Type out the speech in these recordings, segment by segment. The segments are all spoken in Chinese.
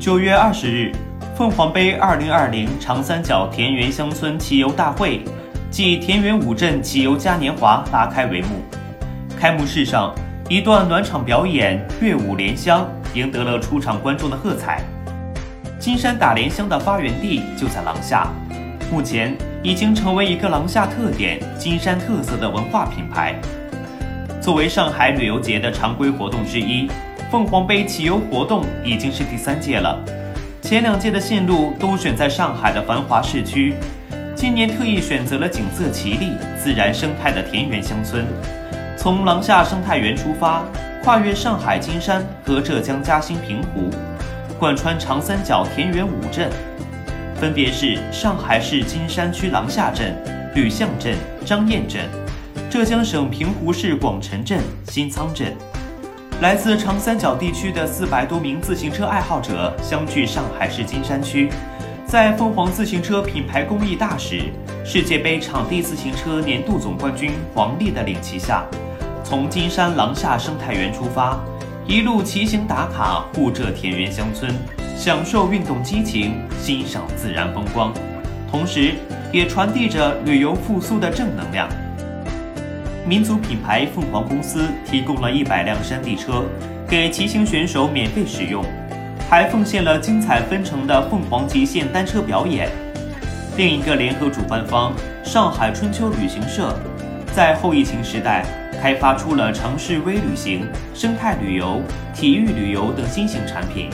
九月二十日，凤凰杯二零二零长三角田园乡村骑游大会暨田园五镇骑游嘉年华拉开帷幕。开幕式上，一段暖场表演《乐舞莲香》赢得了出场观众的喝彩。金山打莲香的发源地就在廊下，目前已经成为一个廊下特点、金山特色的文化品牌。作为上海旅游节的常规活动之一。凤凰杯骑游活动已经是第三届了，前两届的线路都选在上海的繁华市区，今年特意选择了景色奇丽、自然生态的田园乡村，从廊下生态园出发，跨越上海金山和浙江嘉兴平湖，贯穿长三角田园五镇，分别是上海市金山区廊下镇、吕巷镇、张堰镇，浙江省平湖市广城镇、新仓镇。来自长三角地区的四百多名自行车爱好者相聚上海市金山区，在凤凰自行车品牌公益大使、世界杯场地自行车年度总冠军黄丽的领旗下，从金山廊下生态园出发，一路骑行打卡沪浙田园乡村，享受运动激情，欣赏自然风光，同时也传递着旅游复苏的正能量。民族品牌凤凰公司提供了一百辆山地车，给骑行选手免费使用，还奉献了精彩纷呈的凤凰极限单车表演。另一个联合主办方上海春秋旅行社，在后疫情时代开发出了城市微旅行、生态旅游、体育旅游等新型产品。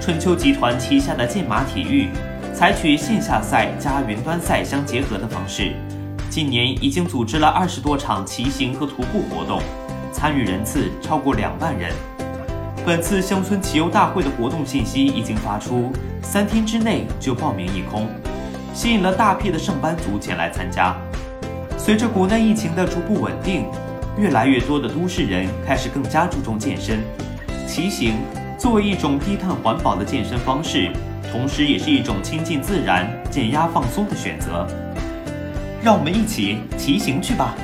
春秋集团旗下的健马体育，采取线下赛加云端赛相结合的方式。今年已经组织了二十多场骑行和徒步活动，参与人次超过两万人。本次乡村骑游大会的活动信息已经发出，三天之内就报名一空，吸引了大批的上班族前来参加。随着国内疫情的逐步稳定，越来越多的都市人开始更加注重健身。骑行作为一种低碳环保的健身方式，同时也是一种亲近自然、减压放松的选择。让我们一起骑行去吧。